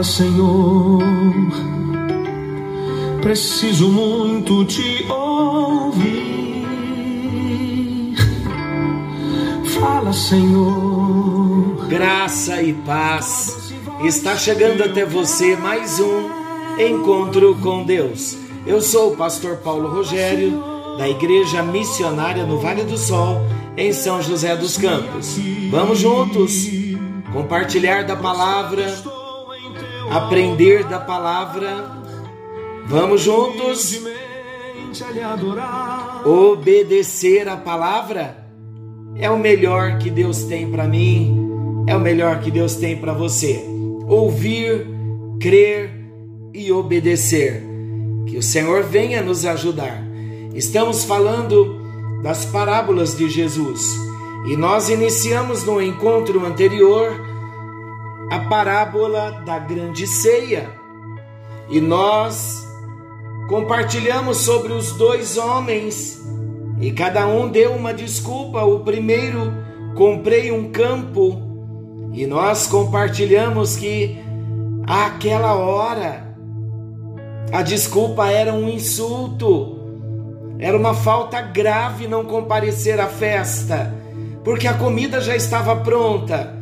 Fala, Senhor, preciso muito te ouvir. Fala, Senhor. Graça e paz. Está chegando até você mais um encontro com Deus. Eu sou o pastor Paulo Rogério, da Igreja Missionária no Vale do Sol, em São José dos Campos. Vamos juntos compartilhar da palavra aprender da palavra. Vamos juntos obedecer a palavra. É o melhor que Deus tem para mim, é o melhor que Deus tem para você. Ouvir, crer e obedecer. Que o Senhor venha nos ajudar. Estamos falando das parábolas de Jesus e nós iniciamos no encontro anterior a parábola da grande ceia. E nós compartilhamos sobre os dois homens e cada um deu uma desculpa. O primeiro, comprei um campo e nós compartilhamos que àquela hora a desculpa era um insulto, era uma falta grave não comparecer à festa, porque a comida já estava pronta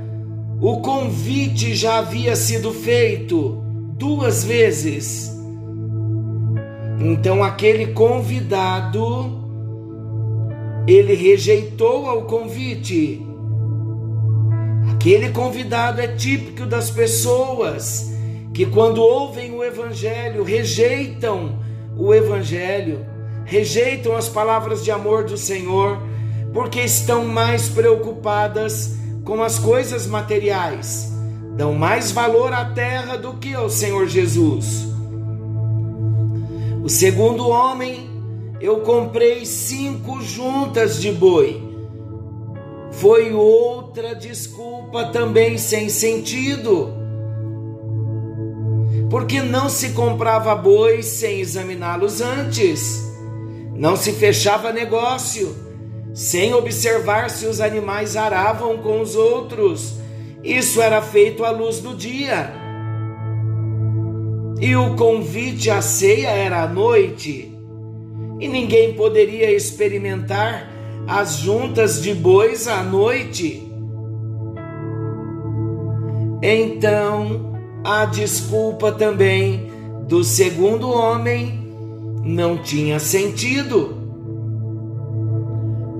o convite já havia sido feito duas vezes. Então aquele convidado ele rejeitou ao convite. Aquele convidado é típico das pessoas que quando ouvem o evangelho rejeitam o evangelho, rejeitam as palavras de amor do Senhor, porque estão mais preocupadas com as coisas materiais, dão mais valor à terra do que ao Senhor Jesus. O segundo homem, eu comprei cinco juntas de boi. Foi outra desculpa também sem sentido. Porque não se comprava bois sem examiná-los antes, não se fechava negócio sem observar se os animais aravam com os outros. Isso era feito à luz do dia. E o convite à ceia era à noite, e ninguém poderia experimentar as juntas de bois à noite. Então, a desculpa também do segundo homem não tinha sentido.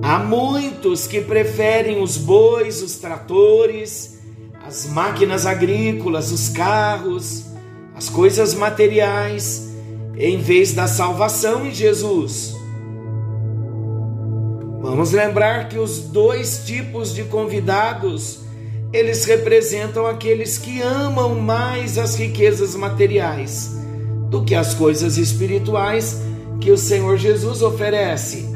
Há muitos que preferem os bois, os tratores, as máquinas agrícolas, os carros, as coisas materiais, em vez da salvação em Jesus. Vamos lembrar que os dois tipos de convidados, eles representam aqueles que amam mais as riquezas materiais do que as coisas espirituais que o Senhor Jesus oferece.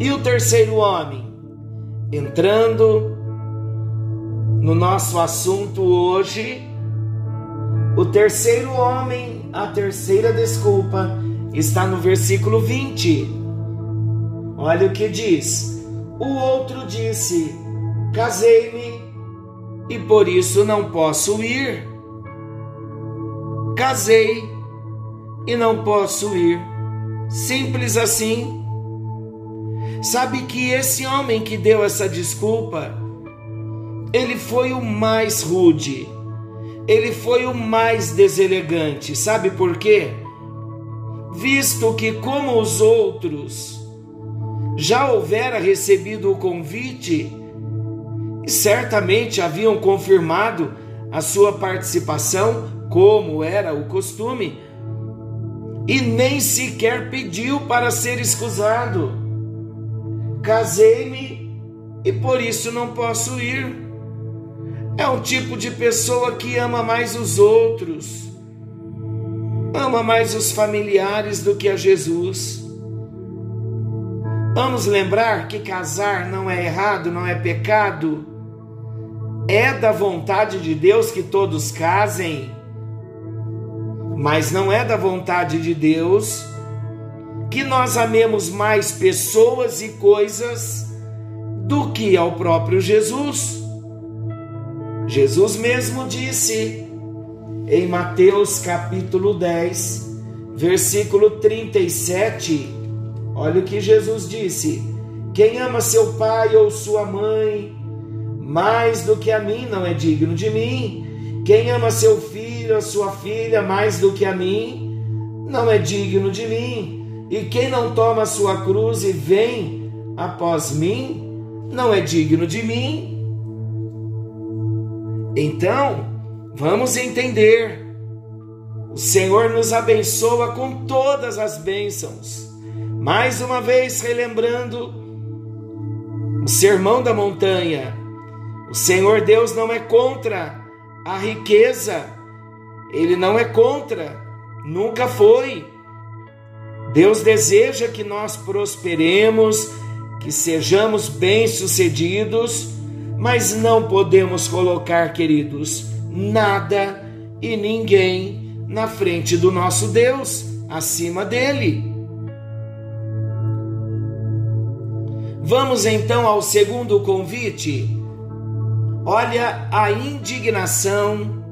E o terceiro homem, entrando no nosso assunto hoje, o terceiro homem, a terceira desculpa, está no versículo 20. Olha o que diz: O outro disse: Casei-me e por isso não posso ir. Casei e não posso ir. Simples assim. Sabe que esse homem que deu essa desculpa, ele foi o mais rude, ele foi o mais deselegante. Sabe por quê? Visto que, como os outros, já houvera recebido o convite e certamente haviam confirmado a sua participação, como era o costume, e nem sequer pediu para ser escusado casei-me e por isso não posso ir. É um tipo de pessoa que ama mais os outros, ama mais os familiares do que a Jesus. Vamos lembrar que casar não é errado, não é pecado. É da vontade de Deus que todos casem, mas não é da vontade de Deus que nós amemos mais pessoas e coisas do que ao próprio Jesus. Jesus mesmo disse em Mateus capítulo 10, versículo 37. Olha o que Jesus disse: Quem ama seu pai ou sua mãe mais do que a mim não é digno de mim. Quem ama seu filho ou sua filha mais do que a mim não é digno de mim. E quem não toma sua cruz e vem após mim não é digno de mim. Então, vamos entender. O Senhor nos abençoa com todas as bênçãos. Mais uma vez, relembrando o sermão da montanha. O Senhor Deus não é contra a riqueza, Ele não é contra, nunca foi. Deus deseja que nós prosperemos, que sejamos bem-sucedidos mas não podemos colocar, queridos, nada e ninguém na frente do nosso Deus, acima dele. Vamos então ao segundo convite. Olha a indignação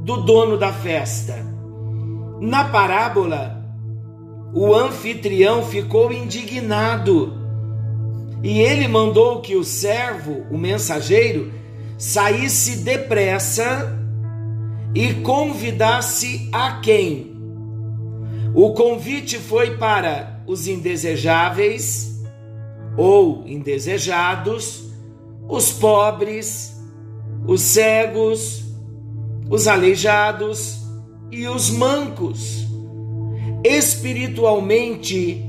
do dono da festa. Na parábola, o anfitrião ficou indignado e ele mandou que o servo, o mensageiro, saísse depressa e convidasse a quem? O convite foi para os indesejáveis ou indesejados, os pobres, os cegos, os aleijados e os mancos. Espiritualmente,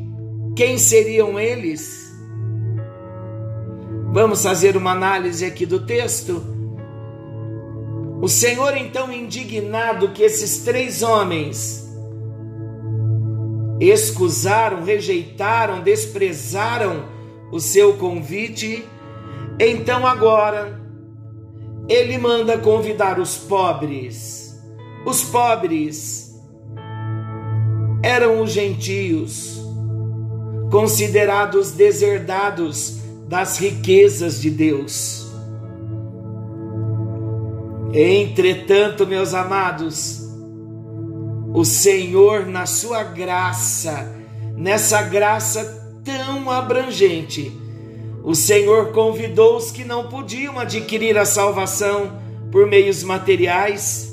quem seriam eles? Vamos fazer uma análise aqui do texto. O Senhor, então, indignado que esses três homens excusaram, rejeitaram, desprezaram o seu convite, então agora ele manda convidar os pobres. Os pobres eram os gentios, considerados deserdados das riquezas de Deus. Entretanto, meus amados, o Senhor, na sua graça, nessa graça tão abrangente, o Senhor convidou os que não podiam adquirir a salvação por meios materiais.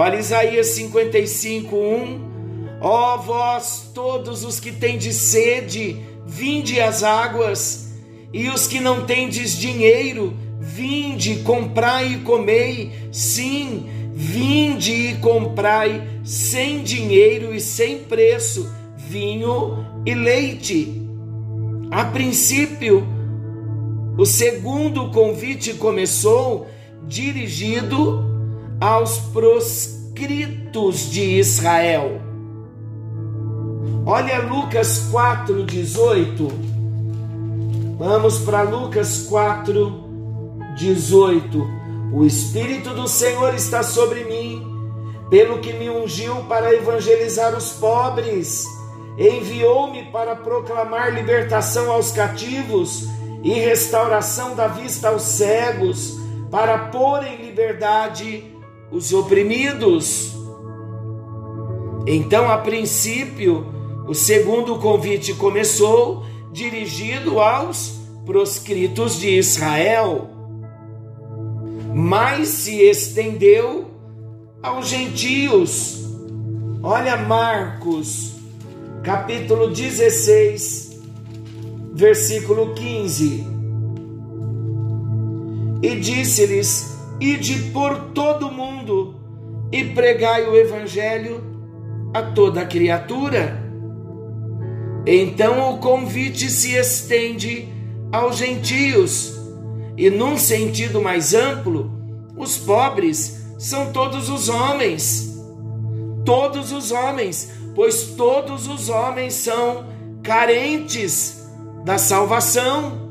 Olha Isaías 55, 1. Ó vós, todos os que tendes sede, vinde as águas, e os que não tendes dinheiro, vinde, comprai e comei, sim, vinde e comprai sem dinheiro e sem preço, vinho e leite. A princípio, o segundo convite começou dirigido aos proscritos de Israel. Olha Lucas 4, 18. Vamos para Lucas 4, 18. O Espírito do Senhor está sobre mim, pelo que me ungiu para evangelizar os pobres, enviou-me para proclamar libertação aos cativos e restauração da vista aos cegos, para pôr em liberdade os oprimidos. Então, a princípio, o segundo convite começou dirigido aos proscritos de Israel, mas se estendeu aos gentios. Olha Marcos, capítulo 16, versículo 15. E disse-lhes: Ide por todo o mundo e pregai o evangelho a toda criatura. Então o convite se estende aos gentios, e num sentido mais amplo, os pobres são todos os homens. Todos os homens, pois todos os homens são carentes da salvação.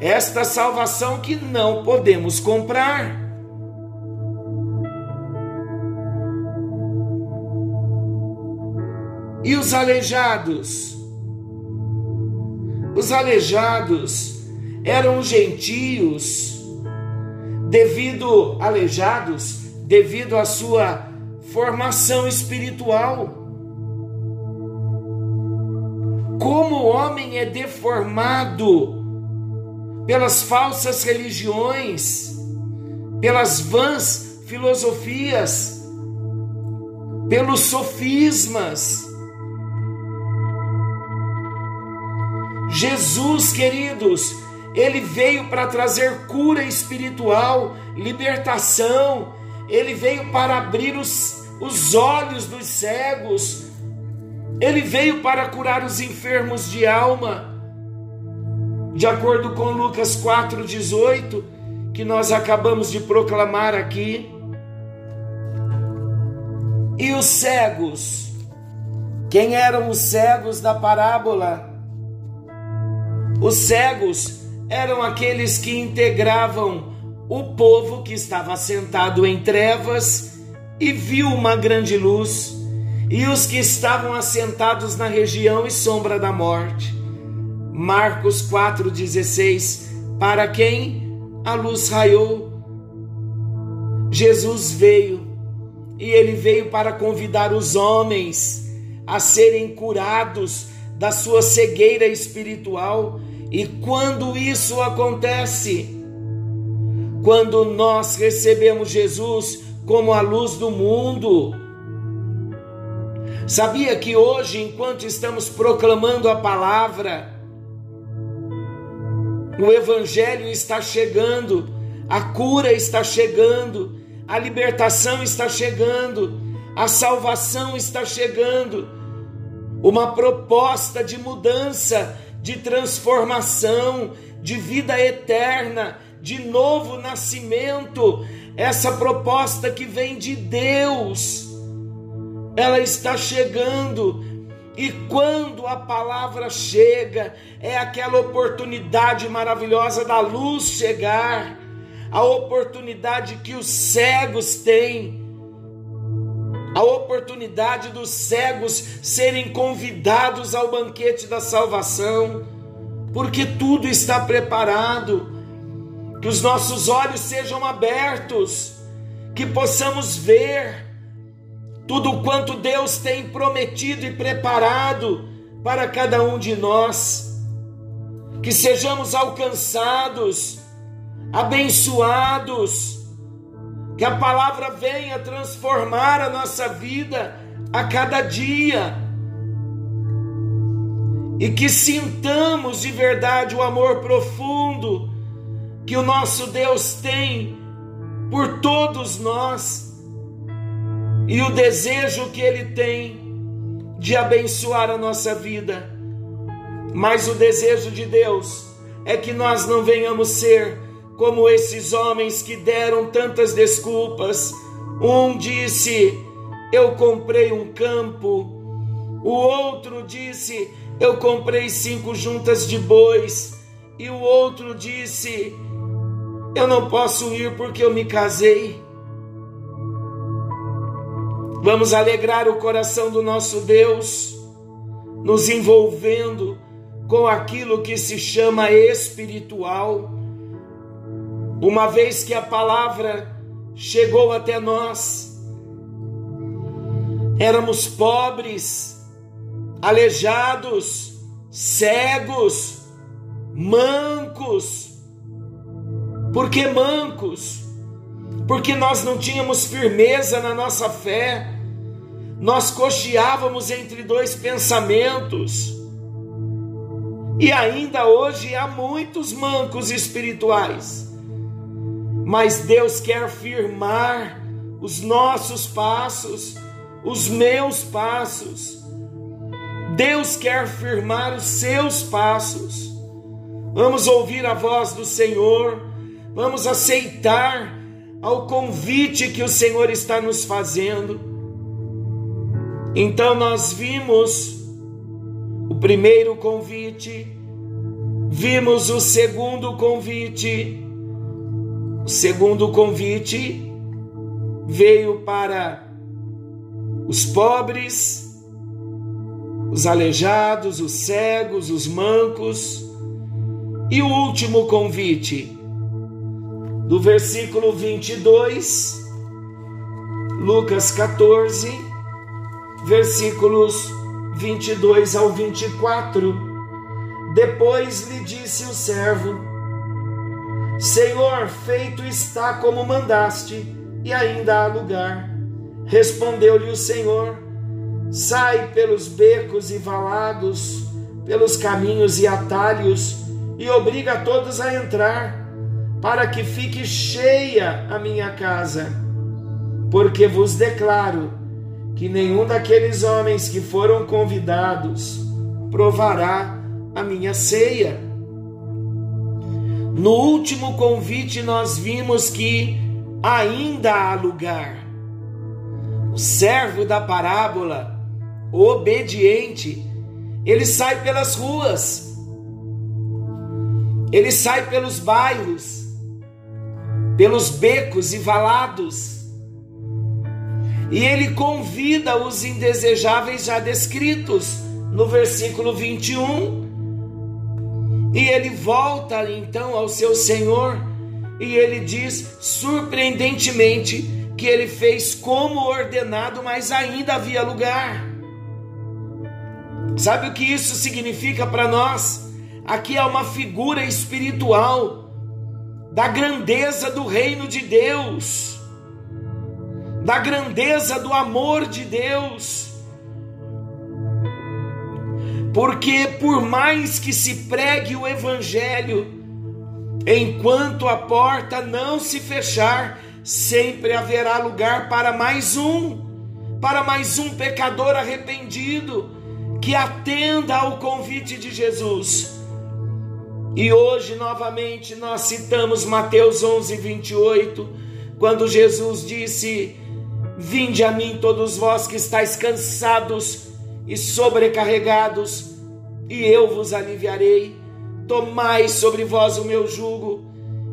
Esta salvação que não podemos comprar. E os aleijados? Os aleijados eram gentios, devido aleijados, devido à sua formação espiritual. Como o homem é deformado pelas falsas religiões, pelas vãs filosofias, pelos sofismas. Jesus, queridos, ele veio para trazer cura espiritual, libertação, ele veio para abrir os, os olhos dos cegos, ele veio para curar os enfermos de alma. De acordo com Lucas 4,18, que nós acabamos de proclamar aqui. E os cegos? Quem eram os cegos da parábola? Os cegos eram aqueles que integravam o povo que estava sentado em trevas e viu uma grande luz, e os que estavam assentados na região e sombra da morte. Marcos 4,16: Para quem a luz raiou, Jesus veio, e ele veio para convidar os homens a serem curados da sua cegueira espiritual e quando isso acontece, quando nós recebemos Jesus como a luz do mundo, sabia que hoje, enquanto estamos proclamando a palavra, o Evangelho está chegando, a cura está chegando, a libertação está chegando, a salvação está chegando, uma proposta de mudança de transformação, de vida eterna, de novo nascimento, essa proposta que vem de Deus, ela está chegando. E quando a palavra chega, é aquela oportunidade maravilhosa da luz chegar, a oportunidade que os cegos têm a oportunidade dos cegos serem convidados ao banquete da salvação, porque tudo está preparado. Que os nossos olhos sejam abertos, que possamos ver tudo quanto Deus tem prometido e preparado para cada um de nós. Que sejamos alcançados, abençoados, que a palavra venha transformar a nossa vida a cada dia. E que sintamos de verdade o amor profundo que o nosso Deus tem por todos nós e o desejo que Ele tem de abençoar a nossa vida. Mas o desejo de Deus é que nós não venhamos ser como esses homens que deram tantas desculpas. Um disse: Eu comprei um campo. O outro disse: Eu comprei cinco juntas de bois. E o outro disse: Eu não posso ir porque eu me casei. Vamos alegrar o coração do nosso Deus, nos envolvendo com aquilo que se chama espiritual uma vez que a palavra chegou até nós, éramos pobres, aleijados, cegos, mancos. Por que mancos? Porque nós não tínhamos firmeza na nossa fé, nós cocheávamos entre dois pensamentos. E ainda hoje há muitos mancos espirituais mas Deus quer firmar os nossos passos, os meus passos. Deus quer firmar os seus passos. Vamos ouvir a voz do Senhor, vamos aceitar ao convite que o Senhor está nos fazendo. Então nós vimos o primeiro convite, vimos o segundo convite, o segundo convite veio para os pobres, os aleijados, os cegos, os mancos. E o último convite, do versículo 22 Lucas 14, versículos 22 ao 24. Depois lhe disse o servo: Senhor, feito está como mandaste, e ainda há lugar. Respondeu-lhe o Senhor: Sai pelos becos e valados, pelos caminhos e atalhos, e obriga todos a entrar, para que fique cheia a minha casa. Porque vos declaro que nenhum daqueles homens que foram convidados provará a minha ceia. No último convite, nós vimos que ainda há lugar. O servo da parábola obediente, ele sai pelas ruas, ele sai pelos bairros, pelos becos e valados, e ele convida os indesejáveis já descritos no versículo 21. E ele volta então ao seu Senhor e ele diz surpreendentemente que ele fez como ordenado, mas ainda havia lugar. Sabe o que isso significa para nós? Aqui é uma figura espiritual da grandeza do reino de Deus, da grandeza do amor de Deus. Porque por mais que se pregue o evangelho, enquanto a porta não se fechar, sempre haverá lugar para mais um, para mais um pecador arrependido que atenda ao convite de Jesus. E hoje, novamente, nós citamos Mateus 11, 28, quando Jesus disse: Vinde a mim, todos vós que estáis cansados e sobrecarregados, e eu vos aliviarei. Tomai sobre vós o meu jugo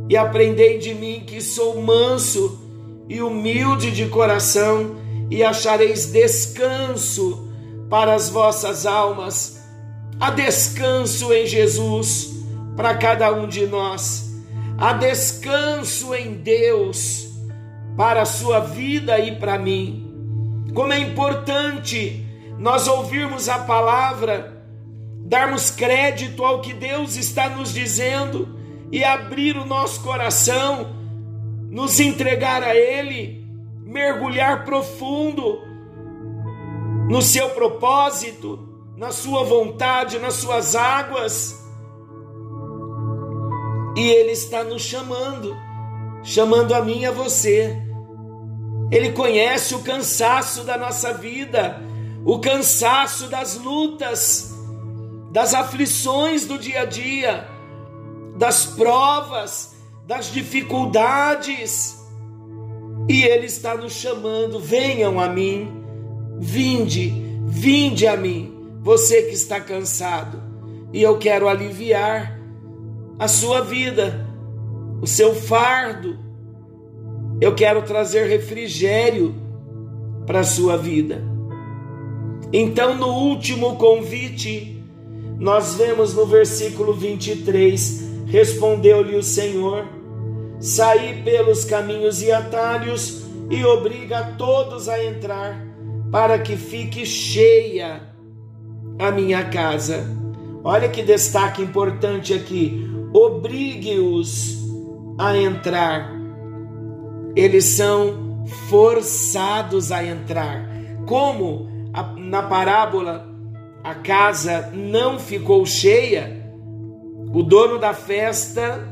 e aprendei de mim, que sou manso e humilde de coração, e achareis descanso para as vossas almas. Há descanso em Jesus para cada um de nós. Há descanso em Deus para a sua vida e para mim. Como é importante nós ouvirmos a palavra, darmos crédito ao que Deus está nos dizendo e abrir o nosso coração, nos entregar a Ele, mergulhar profundo no seu propósito, na sua vontade, nas suas águas. E Ele está nos chamando, chamando a mim e a você. Ele conhece o cansaço da nossa vida, o cansaço das lutas, das aflições do dia a dia, das provas, das dificuldades. E Ele está nos chamando: venham a mim Vinde, vinde a mim, você que está cansado, e eu quero aliviar a sua vida, o seu fardo. Eu quero trazer refrigério para a sua vida. Então, no último convite, nós vemos no versículo 23: Respondeu-lhe o Senhor: Saí pelos caminhos e atalhos e obriga todos a entrar para que fique cheia a minha casa. Olha que destaque importante aqui. Obrigue-os a entrar. Eles são forçados a entrar. Como na parábola a casa não ficou cheia, o dono da festa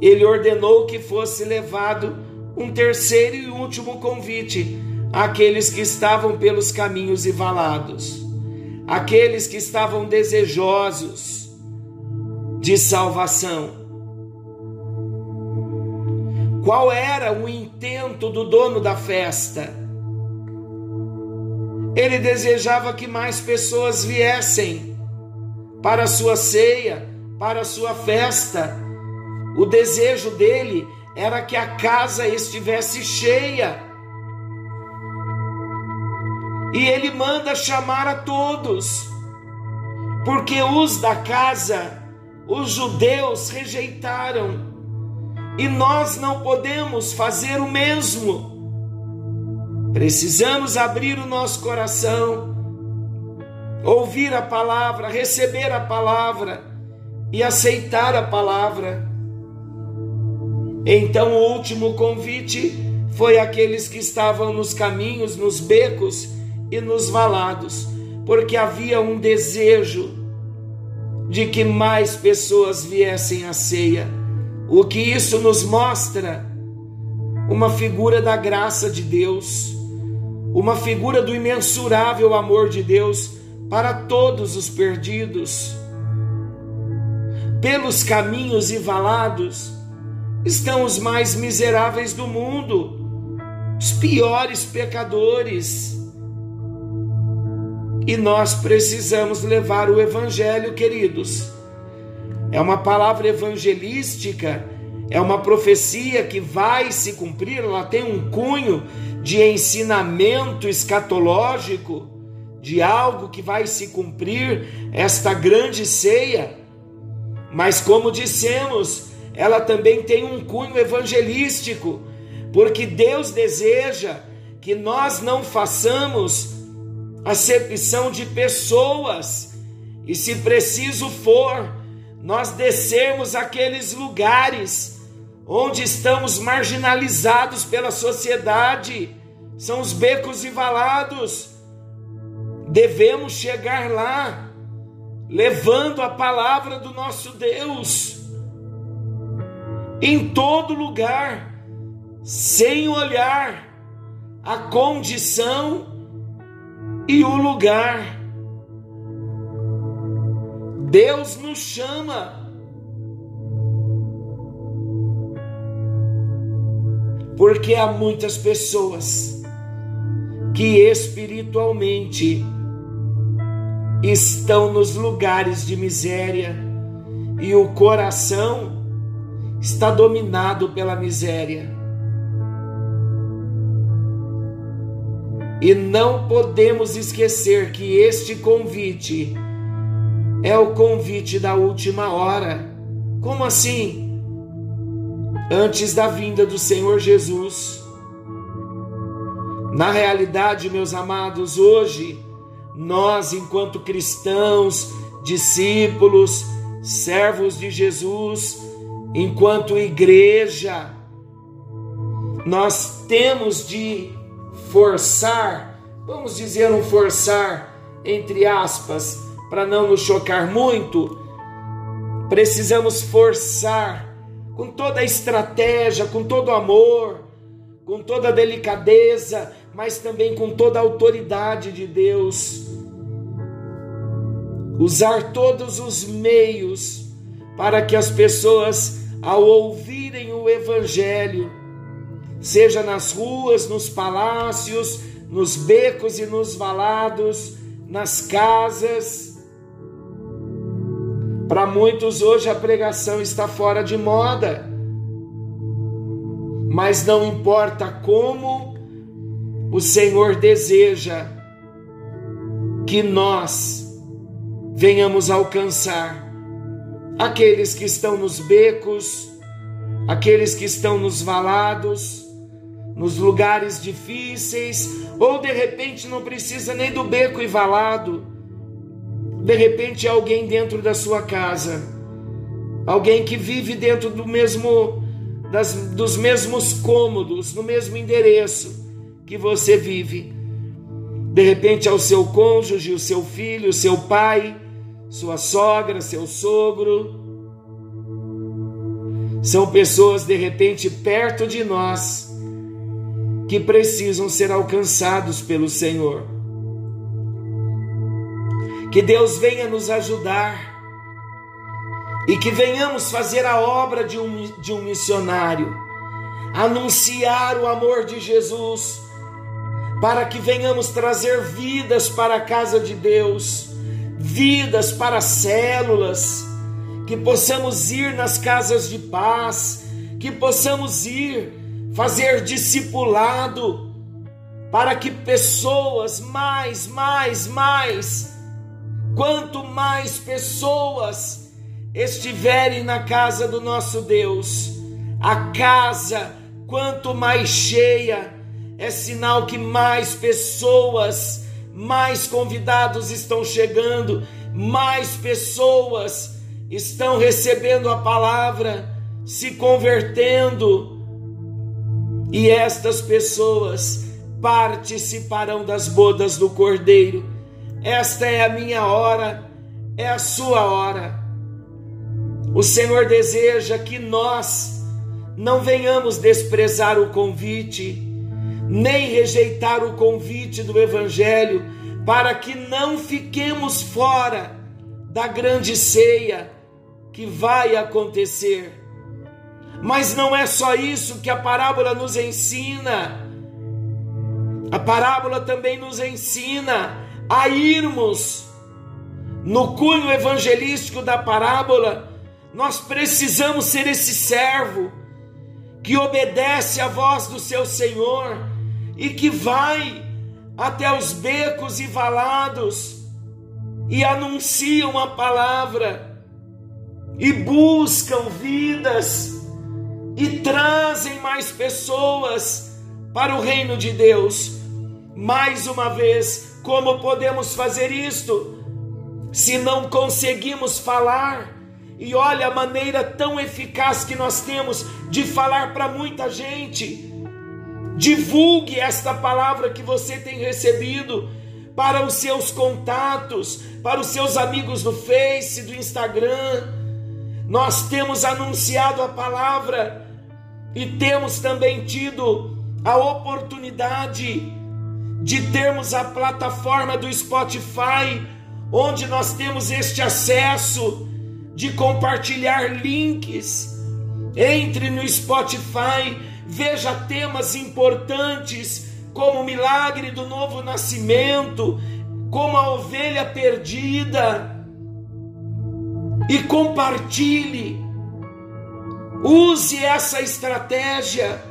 ele ordenou que fosse levado um terceiro e último convite aqueles que estavam pelos caminhos e valados, aqueles que estavam desejosos de salvação. Qual era o intento do dono da festa? Ele desejava que mais pessoas viessem para a sua ceia, para a sua festa. O desejo dele era que a casa estivesse cheia e ele manda chamar a todos, porque os da casa, os judeus, rejeitaram, e nós não podemos fazer o mesmo. Precisamos abrir o nosso coração, ouvir a palavra, receber a palavra e aceitar a palavra. Então, o último convite foi aqueles que estavam nos caminhos, nos becos e nos valados, porque havia um desejo de que mais pessoas viessem à ceia. O que isso nos mostra? Uma figura da graça de Deus, uma figura do imensurável amor de Deus para todos os perdidos. Pelos caminhos e valados estão os mais miseráveis do mundo, os piores pecadores e nós precisamos levar o Evangelho, queridos. É uma palavra evangelística, é uma profecia que vai se cumprir, ela tem um cunho de ensinamento escatológico, de algo que vai se cumprir, esta grande ceia. Mas, como dissemos, ela também tem um cunho evangelístico, porque Deus deseja que nós não façamos acepção de pessoas, e se preciso for, nós descermos aqueles lugares onde estamos marginalizados pela sociedade, são os becos e valados. Devemos chegar lá, levando a palavra do nosso Deus, em todo lugar, sem olhar a condição e o lugar. Deus nos chama. Porque há muitas pessoas que espiritualmente estão nos lugares de miséria e o coração está dominado pela miséria. E não podemos esquecer que este convite é o convite da última hora. Como assim? Antes da vinda do Senhor Jesus. Na realidade, meus amados, hoje, nós, enquanto cristãos, discípulos, servos de Jesus, enquanto igreja, nós temos de forçar, vamos dizer um forçar, entre aspas, para não nos chocar muito, precisamos forçar com toda a estratégia, com todo o amor, com toda a delicadeza, mas também com toda a autoridade de Deus. Usar todos os meios para que as pessoas, ao ouvirem o Evangelho, seja nas ruas, nos palácios, nos becos e nos valados, nas casas. Para muitos hoje a pregação está fora de moda, mas não importa como o Senhor deseja que nós venhamos alcançar aqueles que estão nos becos, aqueles que estão nos valados, nos lugares difíceis, ou de repente não precisa nem do beco e valado. De repente alguém dentro da sua casa, alguém que vive dentro do mesmo das, dos mesmos cômodos, no mesmo endereço que você vive. De repente é o seu cônjuge, o seu filho, o seu pai, sua sogra, seu sogro. São pessoas de repente perto de nós que precisam ser alcançados pelo Senhor. Que Deus venha nos ajudar e que venhamos fazer a obra de um, de um missionário, anunciar o amor de Jesus, para que venhamos trazer vidas para a casa de Deus, vidas para células, que possamos ir nas casas de paz, que possamos ir fazer discipulado, para que pessoas, mais, mais, mais, quanto mais pessoas estiverem na casa do nosso Deus, a casa, quanto mais cheia, é sinal que mais pessoas, mais convidados estão chegando, mais pessoas estão recebendo a palavra, se convertendo, e estas pessoas participarão das bodas do Cordeiro. Esta é a minha hora, é a sua hora. O Senhor deseja que nós não venhamos desprezar o convite, nem rejeitar o convite do Evangelho, para que não fiquemos fora da grande ceia que vai acontecer. Mas não é só isso que a parábola nos ensina. A parábola também nos ensina a irmos no cunho evangelístico da parábola. Nós precisamos ser esse servo que obedece à voz do seu Senhor e que vai até os becos e valados e anunciam a palavra e buscam vidas e trazem mais pessoas para o reino de Deus. Mais uma vez, como podemos fazer isto? Se não conseguimos falar, e olha a maneira tão eficaz que nós temos de falar para muita gente. Divulgue esta palavra que você tem recebido para os seus contatos, para os seus amigos do Face, do Instagram. Nós temos anunciado a palavra e temos também tido a oportunidade de termos a plataforma do Spotify, onde nós temos este acesso de compartilhar links. Entre no Spotify, veja temas importantes como o milagre do novo nascimento, como a ovelha perdida, e compartilhe Use essa estratégia.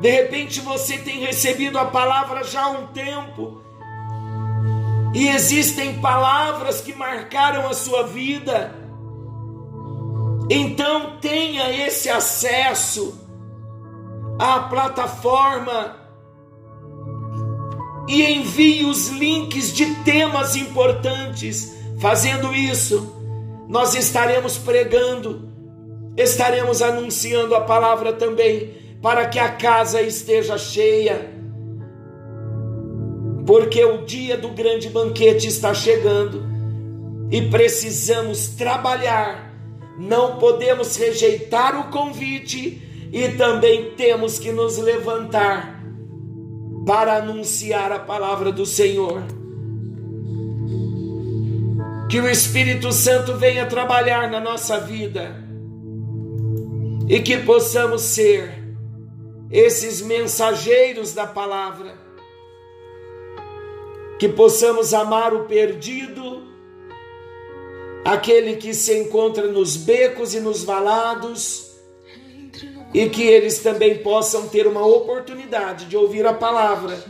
De repente você tem recebido a palavra já há um tempo. E existem palavras que marcaram a sua vida. Então tenha esse acesso à plataforma e envie os links de temas importantes. Fazendo isso, nós estaremos pregando estaremos anunciando a palavra também, para que a casa esteja cheia, porque o dia do grande banquete está chegando e precisamos trabalhar, não podemos rejeitar o convite e também temos que nos levantar para anunciar a palavra do Senhor. Que o Espírito Santo venha trabalhar na nossa vida e que possamos ser esses mensageiros da palavra, que possamos amar o perdido, aquele que se encontra nos becos e nos valados, e que eles também possam ter uma oportunidade de ouvir a palavra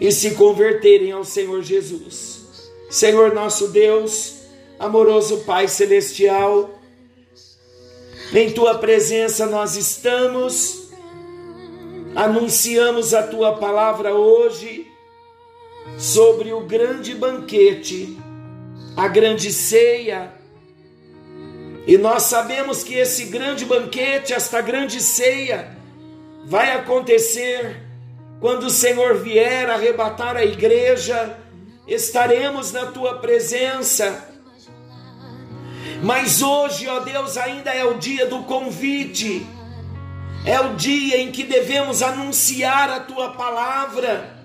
e se converterem ao Senhor Jesus. Senhor nosso Deus, amoroso Pai celestial, em tua presença nós estamos, anunciamos a tua palavra hoje sobre o grande banquete, a grande ceia. E nós sabemos que esse grande banquete, esta grande ceia, vai acontecer quando o Senhor vier arrebatar a igreja, estaremos na tua presença. Mas hoje, ó Deus, ainda é o dia do convite, é o dia em que devemos anunciar a tua palavra,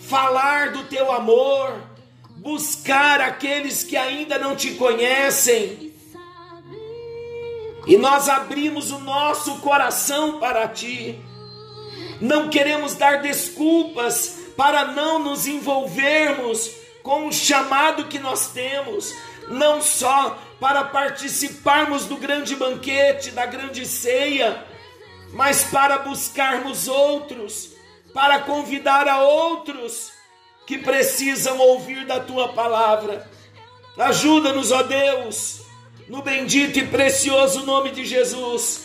falar do teu amor, buscar aqueles que ainda não te conhecem. E nós abrimos o nosso coração para ti. Não queremos dar desculpas para não nos envolvermos com o chamado que nós temos, não só para participarmos do grande banquete, da grande ceia, mas para buscarmos outros, para convidar a outros que precisam ouvir da tua palavra. Ajuda-nos, ó Deus, no bendito e precioso nome de Jesus,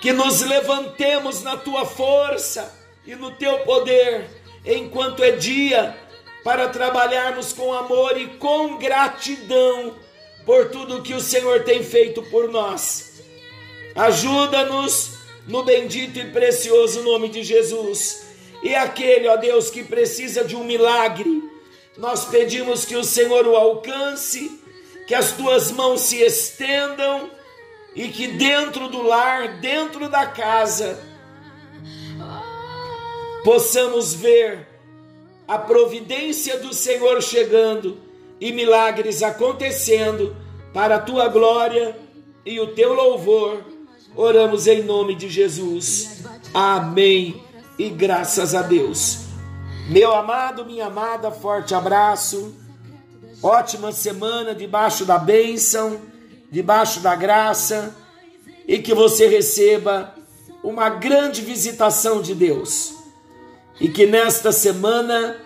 que nos levantemos na tua força, e no teu poder, enquanto é dia, para trabalharmos com amor e com gratidão por tudo que o Senhor tem feito por nós. Ajuda-nos no bendito e precioso nome de Jesus. E aquele, ó Deus, que precisa de um milagre, nós pedimos que o Senhor o alcance, que as tuas mãos se estendam e que dentro do lar, dentro da casa, possamos ver a providência do Senhor chegando e milagres acontecendo para a tua glória e o teu louvor. Oramos em nome de Jesus. Amém. E graças a Deus. Meu amado, minha amada, forte abraço. Ótima semana debaixo da bênção, debaixo da graça e que você receba uma grande visitação de Deus. E que nesta semana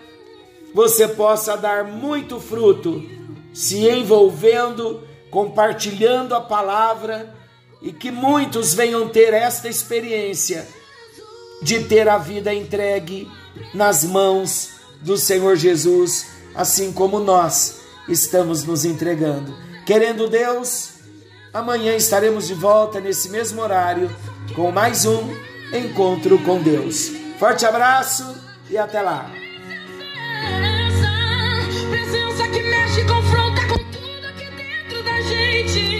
você possa dar muito fruto, se envolvendo, compartilhando a palavra e que muitos venham ter esta experiência de ter a vida entregue nas mãos do Senhor Jesus, assim como nós estamos nos entregando. Querendo Deus, amanhã estaremos de volta nesse mesmo horário com mais um encontro com Deus. Forte abraço e até lá. Presença, que mexe, confronta com tudo é dentro da gente.